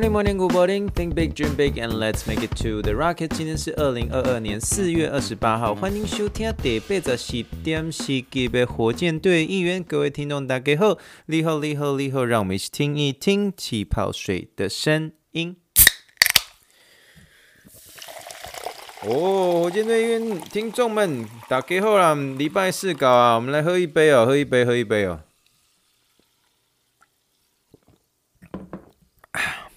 Morning, morning, good morning. Think big, dream big, and let's make it to the rocket. 今天是二零二二年四月二十八号，欢迎收听第八十四点四集的火箭队一员。各位听众大家好，你好，你好，你好，让我们一起听一听气泡水的声音。哦，火箭队预言听众们大家好啦，礼拜四搞啊，我们来喝一杯哦，喝一杯，喝一杯哦。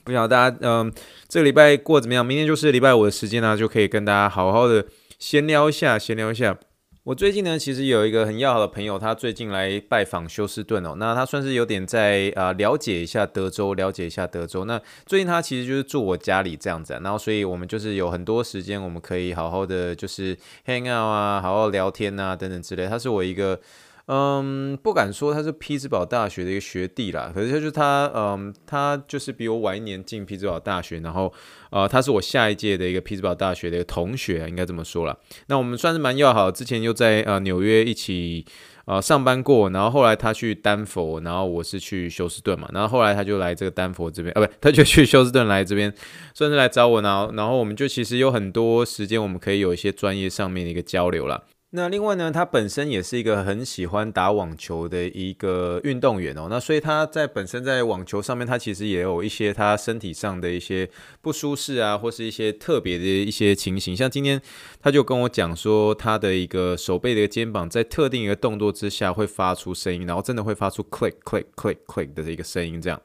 不晓得大家，嗯，这个礼拜过怎么样？明天就是礼拜五的时间呢，就可以跟大家好好的闲聊一下，闲聊一下。我最近呢，其实有一个很要好的朋友，他最近来拜访休斯顿哦，那他算是有点在啊、了解一下德州，了解一下德州。那最近他其实就是住我家里这样子，然后所以我们就是有很多时间，我们可以好好的就是 hang out 啊，好好聊天啊等等之类。他是我一个。嗯，不敢说他是匹兹堡大学的一个学弟啦，可是就是他，嗯，他就是比我晚一年进匹兹堡大学，然后，呃，他是我下一届的一个匹兹堡大学的一个同学，应该这么说啦。那我们算是蛮要好，之前又在呃纽约一起呃上班过，然后后来他去丹佛，然后我是去休斯顿嘛，然后后来他就来这个丹佛这边，呃，不，他就去休斯顿来这边，算是来找我，然后然后我们就其实有很多时间，我们可以有一些专业上面的一个交流啦。那另外呢，他本身也是一个很喜欢打网球的一个运动员哦。那所以他在本身在网球上面，他其实也有一些他身体上的一些不舒适啊，或是一些特别的一些情形。像今天他就跟我讲说，他的一个手背的肩膀在特定一个动作之下会发出声音，然后真的会发出 click click click click 的这个声音这样。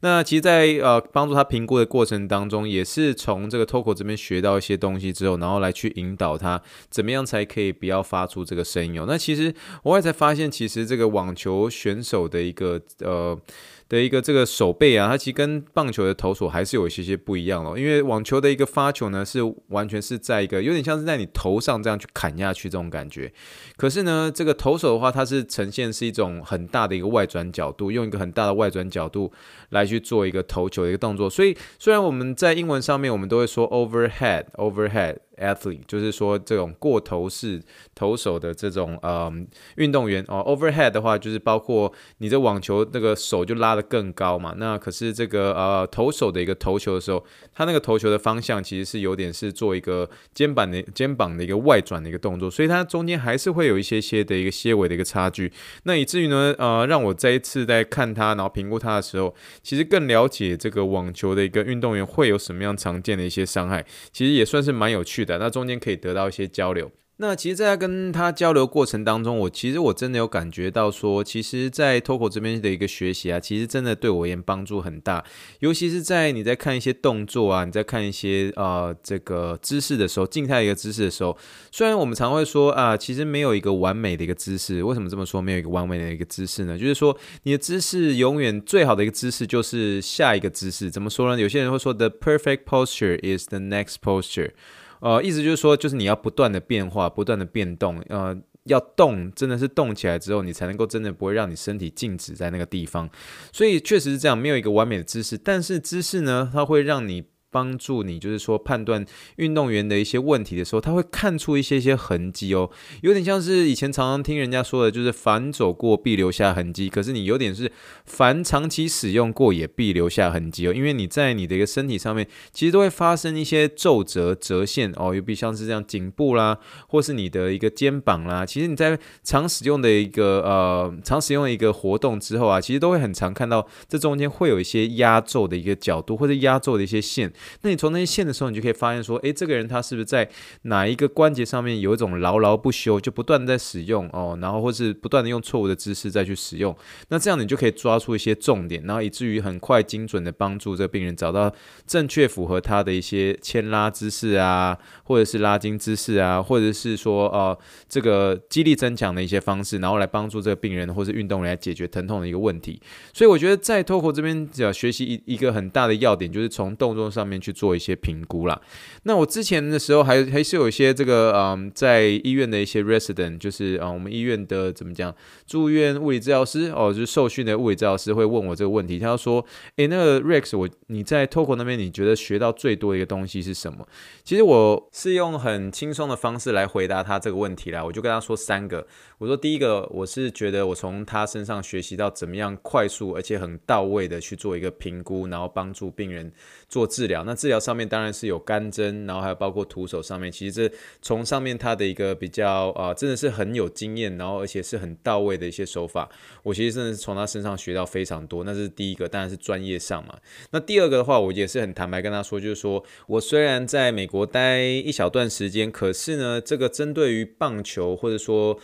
那其实在，呃帮助他评估的过程当中，也是从这个 Toco 这边学到一些东西之后，然后来去引导他怎么样才可以不要发出这个声音哦。那其实我也才发现，其实这个网球选手的一个呃。的一个这个手背啊，它其实跟棒球的投手还是有一些些不一样哦。因为网球的一个发球呢，是完全是在一个有点像是在你头上这样去砍下去这种感觉。可是呢，这个投手的话，它是呈现是一种很大的一个外转角度，用一个很大的外转角度来去做一个投球的一个动作。所以虽然我们在英文上面我们都会说 overhead overhead。Athlete 就是说这种过头式投手的这种呃运动员哦，overhead 的话就是包括你的网球那个手就拉得更高嘛。那可是这个呃投手的一个投球的时候，他那个投球的方向其实是有点是做一个肩膀的肩膀的一个外转的一个动作，所以它中间还是会有一些些的一个些微的一个差距。那以至于呢呃让我这一次在看他然后评估他的时候，其实更了解这个网球的一个运动员会有什么样常见的一些伤害，其实也算是蛮有趣的。那中间可以得到一些交流。那其实，在跟他交流过程当中，我其实我真的有感觉到说，其实，在 Toco 这边的一个学习啊，其实真的对我而言帮助很大。尤其是在你在看一些动作啊，你在看一些呃这个姿势的时候，静态一个姿势的时候，虽然我们常会说啊，其实没有一个完美的一个姿势。为什么这么说？没有一个完美的一个姿势呢？就是说，你的姿势永远最好的一个姿势就是下一个姿势。怎么说呢？有些人会说，The perfect posture is the next posture。呃，意思就是说，就是你要不断的变化，不断的变动，呃，要动，真的是动起来之后，你才能够真的不会让你身体静止在那个地方。所以确实是这样，没有一个完美的姿势，但是姿势呢，它会让你。帮助你，就是说判断运动员的一些问题的时候，他会看出一些些痕迹哦，有点像是以前常常听人家说的，就是凡走过必留下痕迹。可是你有点是凡长期使用过也必留下痕迹哦，因为你在你的一个身体上面，其实都会发生一些皱褶、折线哦，又比像是这样颈部啦，或是你的一个肩膀啦，其实你在常使用的一个呃常使用的一个活动之后啊，其实都会很常看到这中间会有一些压皱的一个角度，或者压皱的一些线。那你从那些线的时候，你就可以发现说，诶，这个人他是不是在哪一个关节上面有一种牢牢不休，就不断的在使用哦，然后或是不断的用错误的姿势再去使用，那这样你就可以抓出一些重点，然后以至于很快精准的帮助这个病人找到正确符合他的一些牵拉姿势啊，或者是拉筋姿势啊，或者是说呃这个肌力增强的一些方式，然后来帮助这个病人或是运动员来解决疼痛的一个问题。所以我觉得在脱口这边要学习一一个很大的要点，就是从动作上面去做一些评估啦。那我之前的时候还还是有一些这个嗯，在医院的一些 resident，就是啊、嗯，我们医院的怎么讲，住院物理治疗师哦，就是受训的物理治疗师会问我这个问题，他说：“诶，那个 Rex，我你在 Toco 那边，你觉得学到最多的一个东西是什么？”其实我是用很轻松的方式来回答他这个问题啦，我就跟他说三个。我说第一个，我是觉得我从他身上学习到怎么样快速而且很到位的去做一个评估，然后帮助病人做治疗。那治疗上面当然是有干针，然后还有包括徒手上面，其实这从上面他的一个比较啊、真的是很有经验，然后而且是很到位的一些手法。我其实真的是从他身上学到非常多。那是第一个，当然是专业上嘛。那第二个的话，我也是很坦白跟他说，就是说我虽然在美国待一小段时间，可是呢，这个针对于棒球或者说。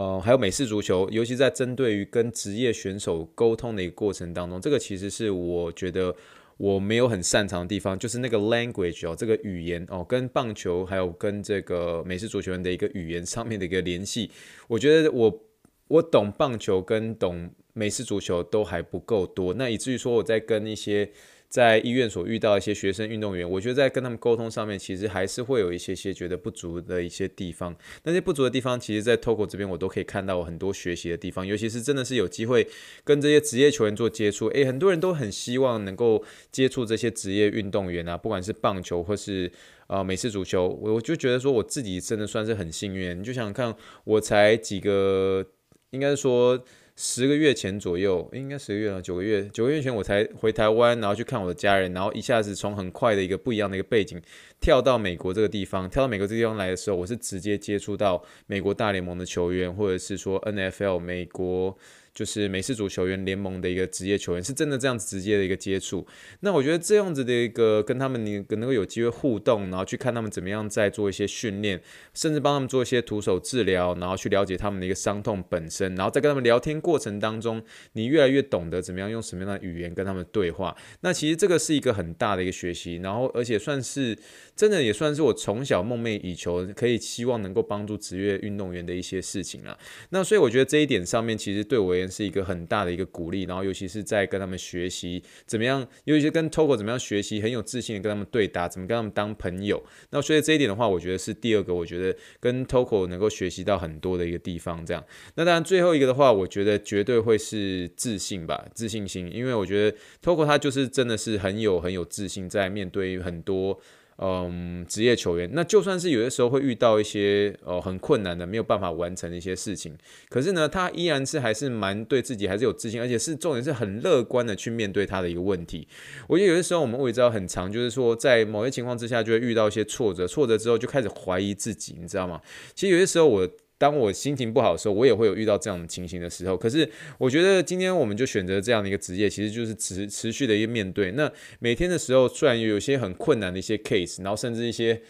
呃，还有美式足球，尤其在针对于跟职业选手沟通的一个过程当中，这个其实是我觉得我没有很擅长的地方，就是那个 language 哦，这个语言哦，跟棒球还有跟这个美式足球人的一个语言上面的一个联系，我觉得我我懂棒球跟懂美式足球都还不够多，那以至于说我在跟一些。在医院所遇到一些学生运动员，我觉得在跟他们沟通上面，其实还是会有一些些觉得不足的一些地方。那些不足的地方，其实，在 Toco 这边我都可以看到很多学习的地方。尤其是真的是有机会跟这些职业球员做接触，诶，很多人都很希望能够接触这些职业运动员啊，不管是棒球或是呃美式足球，我我就觉得说我自己真的算是很幸运。你就想看，我才几个，应该说。十个月前左右，应该十个月了，九个月，九个月前我才回台湾，然后去看我的家人，然后一下子从很快的一个不一样的一个背景，跳到美国这个地方，跳到美国这个地方来的时候，我是直接接触到美国大联盟的球员，或者是说 NFL 美国。就是美式足球员联盟的一个职业球员，是真的这样子直接的一个接触。那我觉得这样子的一个跟他们你能够有机会互动，然后去看他们怎么样在做一些训练，甚至帮他们做一些徒手治疗，然后去了解他们的一个伤痛本身，然后在跟他们聊天过程当中，你越来越懂得怎么样用什么样的语言跟他们对话。那其实这个是一个很大的一个学习，然后而且算是真的也算是我从小梦寐以求，可以希望能够帮助职业运动员的一些事情了。那所以我觉得这一点上面其实对我而言。是一个很大的一个鼓励，然后尤其是在跟他们学习怎么样，尤其是跟 Toco 怎么样学习，很有自信的跟他们对答，怎么跟他们当朋友。那所以这一点的话，我觉得是第二个，我觉得跟 Toco 能够学习到很多的一个地方。这样，那当然最后一个的话，我觉得绝对会是自信吧，自信心，因为我觉得 Toco 他就是真的是很有很有自信，在面对很多。嗯，职业球员，那就算是有些时候会遇到一些呃很困难的，没有办法完成的一些事情，可是呢，他依然是还是蛮对自己还是有自信，而且是重点是很乐观的去面对他的一个问题。我觉得有些时候我们会知道很长，就是说在某些情况之下就会遇到一些挫折，挫折之后就开始怀疑自己，你知道吗？其实有些时候我。当我心情不好的时候，我也会有遇到这样的情形的时候。可是，我觉得今天我们就选择这样的一个职业，其实就是持持续的一个面对。那每天的时候，虽然有些很困难的一些 case，然后甚至一些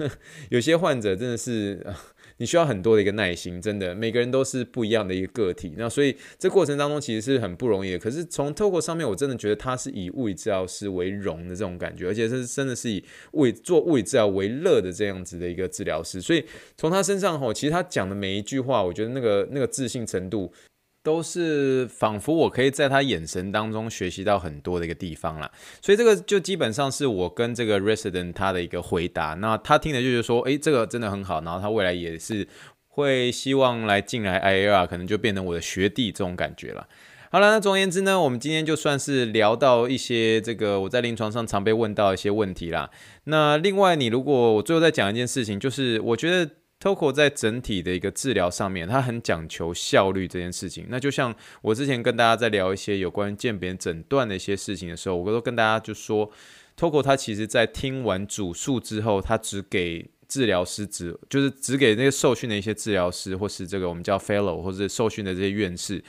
有些患者真的是。你需要很多的一个耐心，真的，每个人都是不一样的一个个体。那所以这过程当中其实是很不容易的。可是从透过上面，我真的觉得他是以物理治疗师为荣的这种感觉，而且是真的是以物做物理治疗为乐的这样子的一个治疗师。所以从他身上吼，其实他讲的每一句话，我觉得那个那个自信程度。都是仿佛我可以在他眼神当中学习到很多的一个地方啦，所以这个就基本上是我跟这个 resident 他的一个回答。那他听的就是说，诶，这个真的很好，然后他未来也是会希望来进来 IAR，可能就变成我的学弟这种感觉了。好了，那总而言之呢，我们今天就算是聊到一些这个我在临床上常被问到一些问题啦。那另外，你如果我最后再讲一件事情，就是我觉得。Toco 在整体的一个治疗上面，他很讲求效率这件事情。那就像我之前跟大家在聊一些有关鉴别诊断的一些事情的时候，我都跟大家就说，Toco 他其实在听完主诉之后，他只给治疗师指就是只给那个受训的一些治疗师，或是这个我们叫 Fellow 或是受训的这些院士。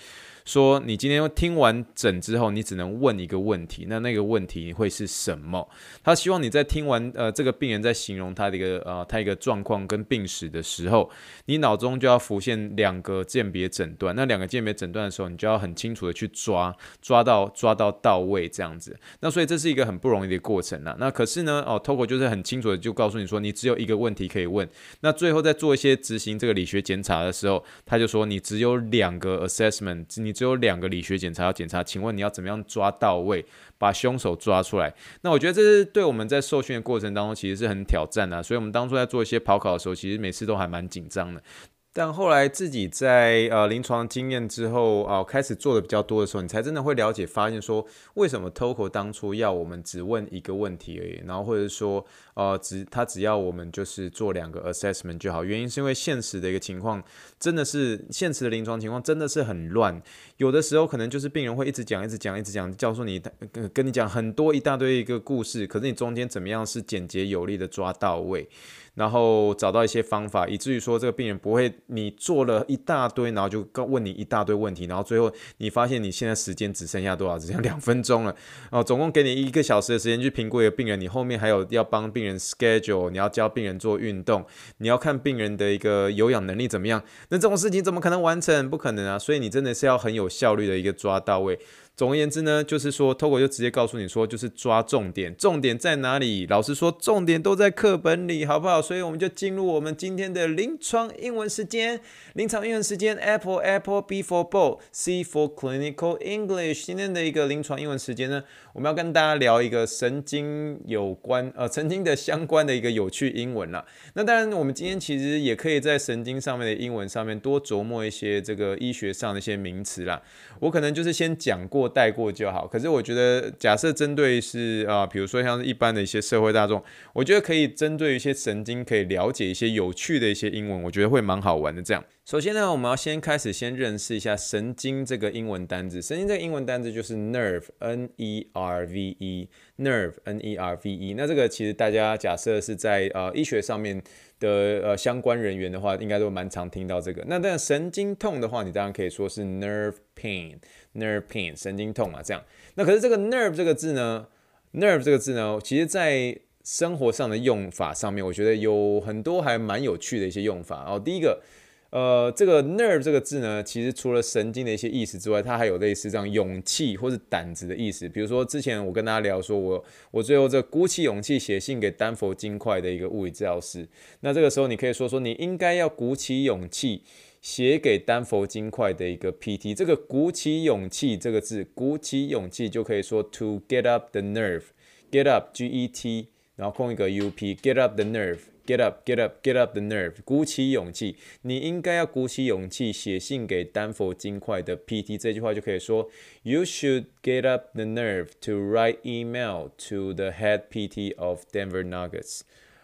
说你今天听完诊之后，你只能问一个问题，那那个问题会是什么？他希望你在听完呃这个病人在形容他的一个呃他一个状况跟病史的时候，你脑中就要浮现两个鉴别诊断。那两个鉴别诊断的时候，你就要很清楚的去抓，抓到抓到到位这样子。那所以这是一个很不容易的过程呐。那可是呢，哦，Togo 就是很清楚的就告诉你说，你只有一个问题可以问。那最后在做一些执行这个理学检查的时候，他就说你只有两个 assessment，你。只有两个理学检查要检查，请问你要怎么样抓到位，把凶手抓出来？那我觉得这是对我们在受训的过程当中，其实是很挑战的。所以我们当初在做一些跑考的时候，其实每次都还蛮紧张的。但后来自己在呃临床经验之后啊、开始做的比较多的时候，你才真的会了解，发现说为什么 TOEFL 当初要我们只问一个问题而已，然后或者说呃只他只要我们就是做两个 assessment 就好，原因是因为现实的一个情况真的是现实的临床情况真的是很乱，有的时候可能就是病人会一直讲一直讲一直讲，教授你跟你讲很多一大堆一个故事，可是你中间怎么样是简洁有力的抓到位。然后找到一些方法，以至于说这个病人不会你做了一大堆，然后就问你一大堆问题，然后最后你发现你现在时间只剩下多少？只剩下两分钟了。哦，总共给你一个小时的时间去评估一个病人，你后面还有要帮病 schedule，你要教病人做运动，你要看病人的一个有氧能力怎么样？那这种事情怎么可能完成？不可能啊！所以你真的是要很有效率的一个抓到位。总而言之呢，就是说，TOEFL 就直接告诉你说，就是抓重点，重点在哪里？老实说，重点都在课本里，好不好？所以我们就进入我们今天的临床英文时间。临床英文时间，Apple Apple B for ball，C for clinical English。今天的一个临床英文时间呢，我们要跟大家聊一个神经有关呃神经的相关的一个有趣英文啦。那当然，我们今天其实也可以在神经上面的英文上面多琢磨一些这个医学上的一些名词啦。我可能就是先讲过。带过就好，可是我觉得，假设针对是啊，比如说像是一般的一些社会大众，我觉得可以针对一些神经，可以了解一些有趣的一些英文，我觉得会蛮好玩的。这样，首先呢，我们要先开始先认识一下神经这个英文单字。神经这个英文单字就是 nerve，N-E-R-V-E，nerve，N-E-R-V-E。那这个其实大家假设是在呃医学上面的呃相关人员的话，应该都蛮常听到这个。那但神经痛的话，你当然可以说是 nerve pain。nerve pain 神经痛嘛，这样。那可是这个 nerve 这个字呢，nerve 这个字呢，其实在生活上的用法上面，我觉得有很多还蛮有趣的一些用法。哦，第一个，呃，这个 nerve 这个字呢，其实除了神经的一些意思之外，它还有类似这样勇气或是胆子的意思。比如说之前我跟大家聊说，我我最后这鼓起勇气写信给丹佛金块的一个物理治疗师。那这个时候你可以说说，你应该要鼓起勇气。写给丹佛金块的一个 PT，这个鼓起勇气这个字，鼓起勇气就可以说 to get up the nerve，get up G E T，然后空一个 U P，get up the nerve，get up，get up，get up the nerve，鼓起勇气，你应该要鼓起勇气写信给丹佛金块的 PT，这句话就可以说 you should get up the nerve to write email to the head PT of Denver Nuggets。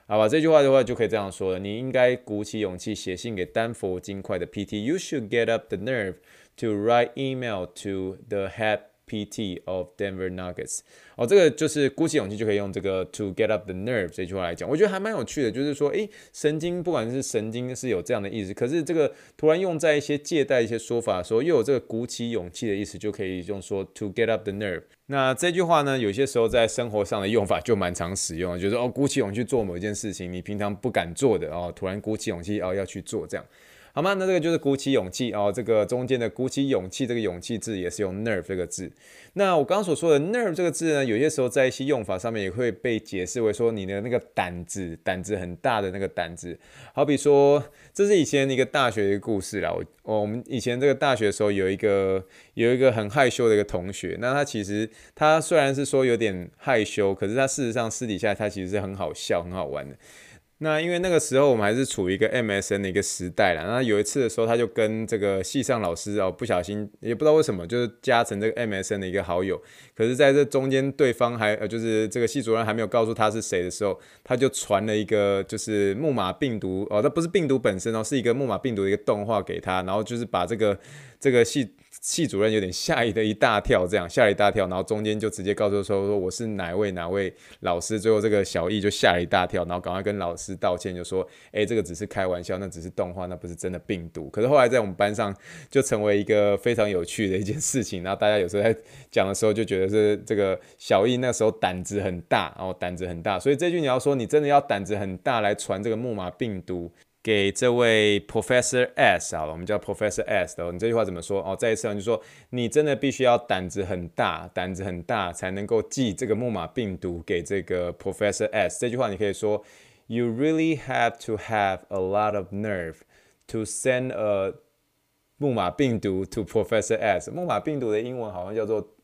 好吧，这句话的话就可以这样说了。你应该鼓起勇气写信给丹佛金块的 PT。You should get up the nerve to write email to the head PT of Denver Nuggets。哦，这个就是鼓起勇气就可以用这个 to get up the nerve 这句话来讲。我觉得还蛮有趣的，就是说，诶，神经不管是神经是有这样的意思，可是这个突然用在一些借贷一些说法的时候，又有这个鼓起勇气的意思，就可以用说 to get up the nerve。那这句话呢，有些时候在生活上的用法就蛮常使用，就是哦，鼓起勇气做某一件事情，你平常不敢做的哦，突然鼓起勇气哦要去做这样。好吗？那这个就是鼓起勇气哦。这个中间的鼓起勇气，这个勇气字也是用 nerve 这个字。那我刚刚所说的 nerve 这个字呢，有些时候在一些用法上面也会被解释为说你的那个胆子，胆子很大的那个胆子。好比说，这是以前一个大学的一个故事啦。我我们以前这个大学的时候有一个有一个很害羞的一个同学，那他其实他虽然是说有点害羞，可是他事实上私底下他其实是很好笑、很好玩的。那因为那个时候我们还是处于一个 MSN 的一个时代啦，那有一次的时候，他就跟这个系上老师哦，不小心也不知道为什么，就是加成这个 MSN 的一个好友。可是在这中间，对方还呃，就是这个系主任还没有告诉他是谁的时候，他就传了一个就是木马病毒哦，那不是病毒本身哦，是一个木马病毒的一个动画给他，然后就是把这个这个系。系主任有点吓了一大跳，这样吓了一大跳，然后中间就直接告诉说说我是哪位哪位老师，最后这个小易就吓了一大跳，然后赶快跟老师道歉，就说哎，这个只是开玩笑，那只是动画，那不是真的病毒。可是后来在我们班上就成为一个非常有趣的一件事情，然后大家有时候在讲的时候就觉得是这个小易那时候胆子很大，然后胆子很大，所以这句你要说你真的要胆子很大来传这个木马病毒。给这位 Professor S 好了，我们叫 Professor S 的，你这句话怎么说？哦，再一次，就说你真的必须要胆子很大，胆子很大才能够寄这个木马病毒给这个 Professor S。这句话你可以说，You really have to have a lot of nerve to send a 木马病毒 to Professor S。木马病毒的英文好像叫做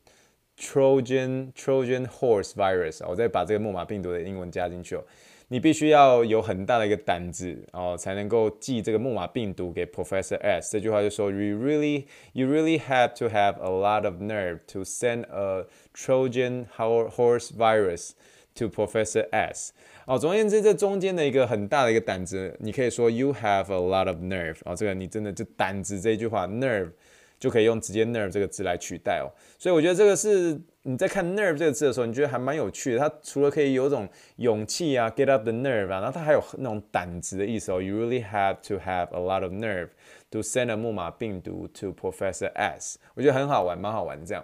Trojan Trojan Horse Virus。我再把这个木马病毒的英文加进去哦。你必须要有很大的一个胆子哦，才能够寄这个木马病毒给 Professor S。这句话就说，You really, you really have to have a lot of nerve to send a Trojan horse virus to Professor S。哦，总而言之，这中间的一个很大的一个胆子，你可以说 You have a lot of nerve。哦，这个你真的就胆子这句话，nerve 就可以用直接 nerve 这个字来取代哦。所以我觉得这个是。你在看 nerve 这个字的时候，你觉得还蛮有趣的。它除了可以有种勇气啊，get up the nerve 啊，然后它还有那种胆子的意思哦。You really have to have a lot of nerve to send a 木马病毒 to Professor S。我觉得很好玩，蛮好玩这样。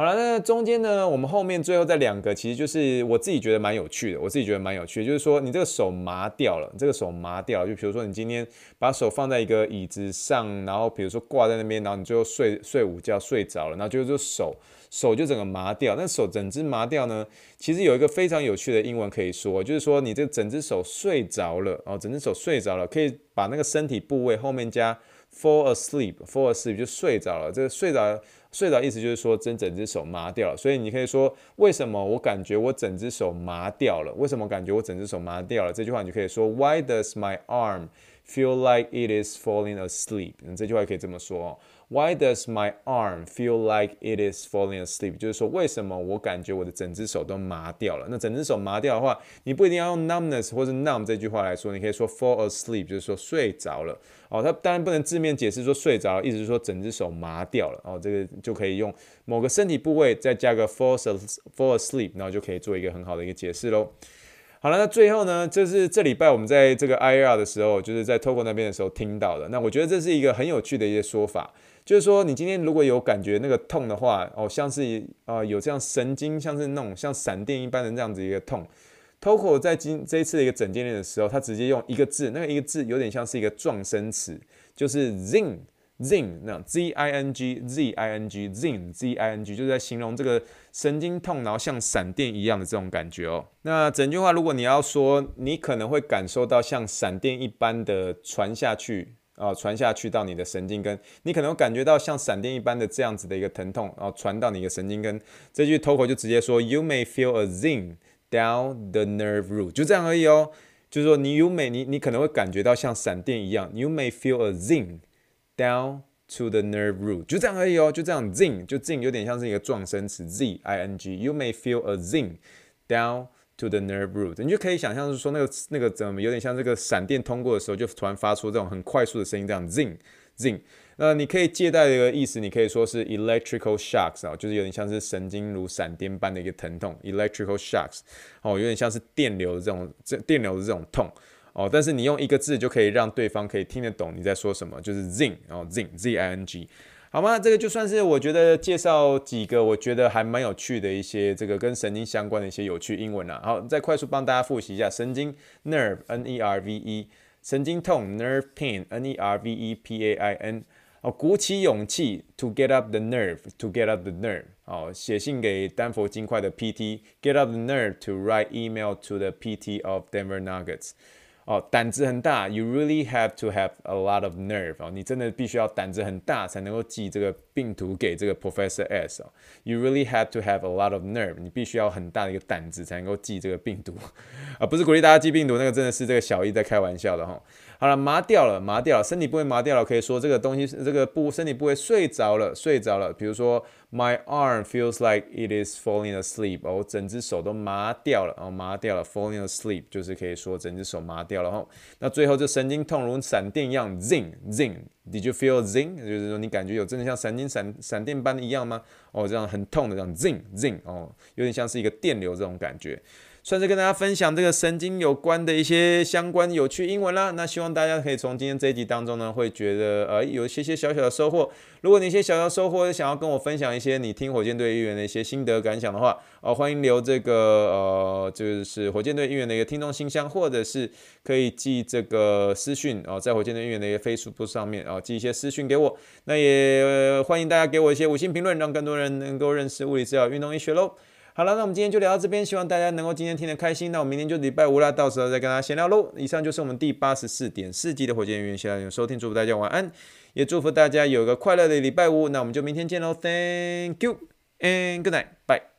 好了，那中间呢，我们后面最后再两个，其实就是我自己觉得蛮有趣的。我自己觉得蛮有趣的，就是说你这个手麻掉了，这个手麻掉了，就比如说你今天把手放在一个椅子上，然后比如说挂在那边，然后你最后睡睡午觉睡着了，然后就就手。手就整个麻掉，那手整只麻掉呢？其实有一个非常有趣的英文可以说，就是说你这整只手睡着了哦，整只手睡着了，可以把那个身体部位后面加 fall asleep，fall asleep 就睡着了。这个睡着睡着意思就是说真整只手麻掉了，所以你可以说为什么我感觉我整只手麻掉了？为什么感觉我整只手麻掉了？这句话你就可以说 Why does my arm feel like it is falling asleep？嗯，这句话可以这么说哦。Why does my arm feel like it is falling asleep？就是说，为什么我感觉我的整只手都麻掉了？那整只手麻掉的话，你不一定要用 numbness 或者 numb 这句话来说，你可以说 fall asleep，就是说睡着了。哦，它当然不能字面解释说睡着了，意思是说整只手麻掉了。哦，这个就可以用某个身体部位再加个 fall fall asleep，然后就可以做一个很好的一个解释喽。好了，那最后呢，就是这礼拜我们在这个 IR 的时候，就是在 Togo 那边的时候听到的。那我觉得这是一个很有趣的一些说法。就是说，你今天如果有感觉那个痛的话，哦，像是呃有这样神经，像是那种像闪电一般的这样子一个痛。Toko 在今这一次的一个整件练的时候，他直接用一个字，那个一个字有点像是一个撞声词，就是 zing zing 那 z i n g z i n g zing z i n g，就是在形容这个神经痛，然后像闪电一样的这种感觉哦。那整句话，如果你要说，你可能会感受到像闪电一般的传下去。啊，传下去到你的神经根，你可能会感觉到像闪电一般的这样子的一个疼痛，然后传到你的神经根。这句 Toko 就直接说，You may feel a zing down the nerve root，就这样而已哦。就是说你 You may 你你可能会感觉到像闪电一样，You may feel a zing down to the nerve root，就这样而已哦。就这样 zing 就 zing 有点像是一个撞声词 z i n g。You may feel a zing down。To the nerve root，你就可以想象是说那个那个怎么有点像这个闪电通过的时候，就突然发出这种很快速的声音，这样 zing zing。那你可以借代的一个意思，你可以说是 electrical shocks 啊，就是有点像是神经如闪电般的一个疼痛，electrical shocks 哦，有点像是电流的这种这电流的这种痛哦。但是你用一个字就可以让对方可以听得懂你在说什么，就是 zing 哦 zing z i n g。好吗？这个就算是我觉得介绍几个我觉得还蛮有趣的一些这个跟神经相关的一些有趣英文啦。好，再快速帮大家复习一下：神经 nerve n e r v e，神经痛 nerve pain n e r v e p a i n。哦，鼓起勇气 to get up the nerve to get up the nerve。哦，写信给丹佛金块的 PT get up the nerve to write email to the PT of Denver Nuggets。哦，胆子很大，You really have to have a lot of nerve。哦，你真的必须要胆子很大才能够记这个病毒给这个 Professor S。哦，You really have to have a lot of nerve。你必须要很大的一个胆子才能够寄这个病毒。啊，不是鼓励大家寄病毒，那个真的是这个小易在开玩笑的哈。好了，麻掉了，麻掉了，身体部位麻掉了，可以说这个东西，这个部身体部位睡着了，睡着了。比如说，My arm feels like it is falling asleep。哦，整只手都麻掉了，哦，麻掉了，falling asleep 就是可以说整只手麻掉了哈。那最后这神经痛如闪电一样，zing zing。Did you feel zing？就是说你感觉有真的像闪电闪闪电般的一样吗？哦，这样很痛的这样 zing zing。哦，有点像是一个电流这种感觉。算是跟大家分享这个神经有关的一些相关有趣英文啦。那希望大家可以从今天这一集当中呢，会觉得呃有一些些小小的收获。如果你一些小小收获想要跟我分享一些你听火箭队议员的一些心得感想的话，哦、欢迎留这个呃就是火箭队议员的一个听众信箱，或者是可以寄这个私讯哦、在火箭队议员的一个 Facebook 上面哦、寄一些私讯给我。那也、欢迎大家给我一些五星评论，让更多人能够认识物理治疗运动医学喽。好了，那我们今天就聊到这边，希望大家能够今天听得开心。那我们明天就礼拜五啦，到时候再跟大家闲聊喽。以上就是我们第八十四点四集的火箭语言学，谢谢收听，祝福大家晚安，也祝福大家有个快乐的礼拜五。那我们就明天见喽，Thank you and good night，bye。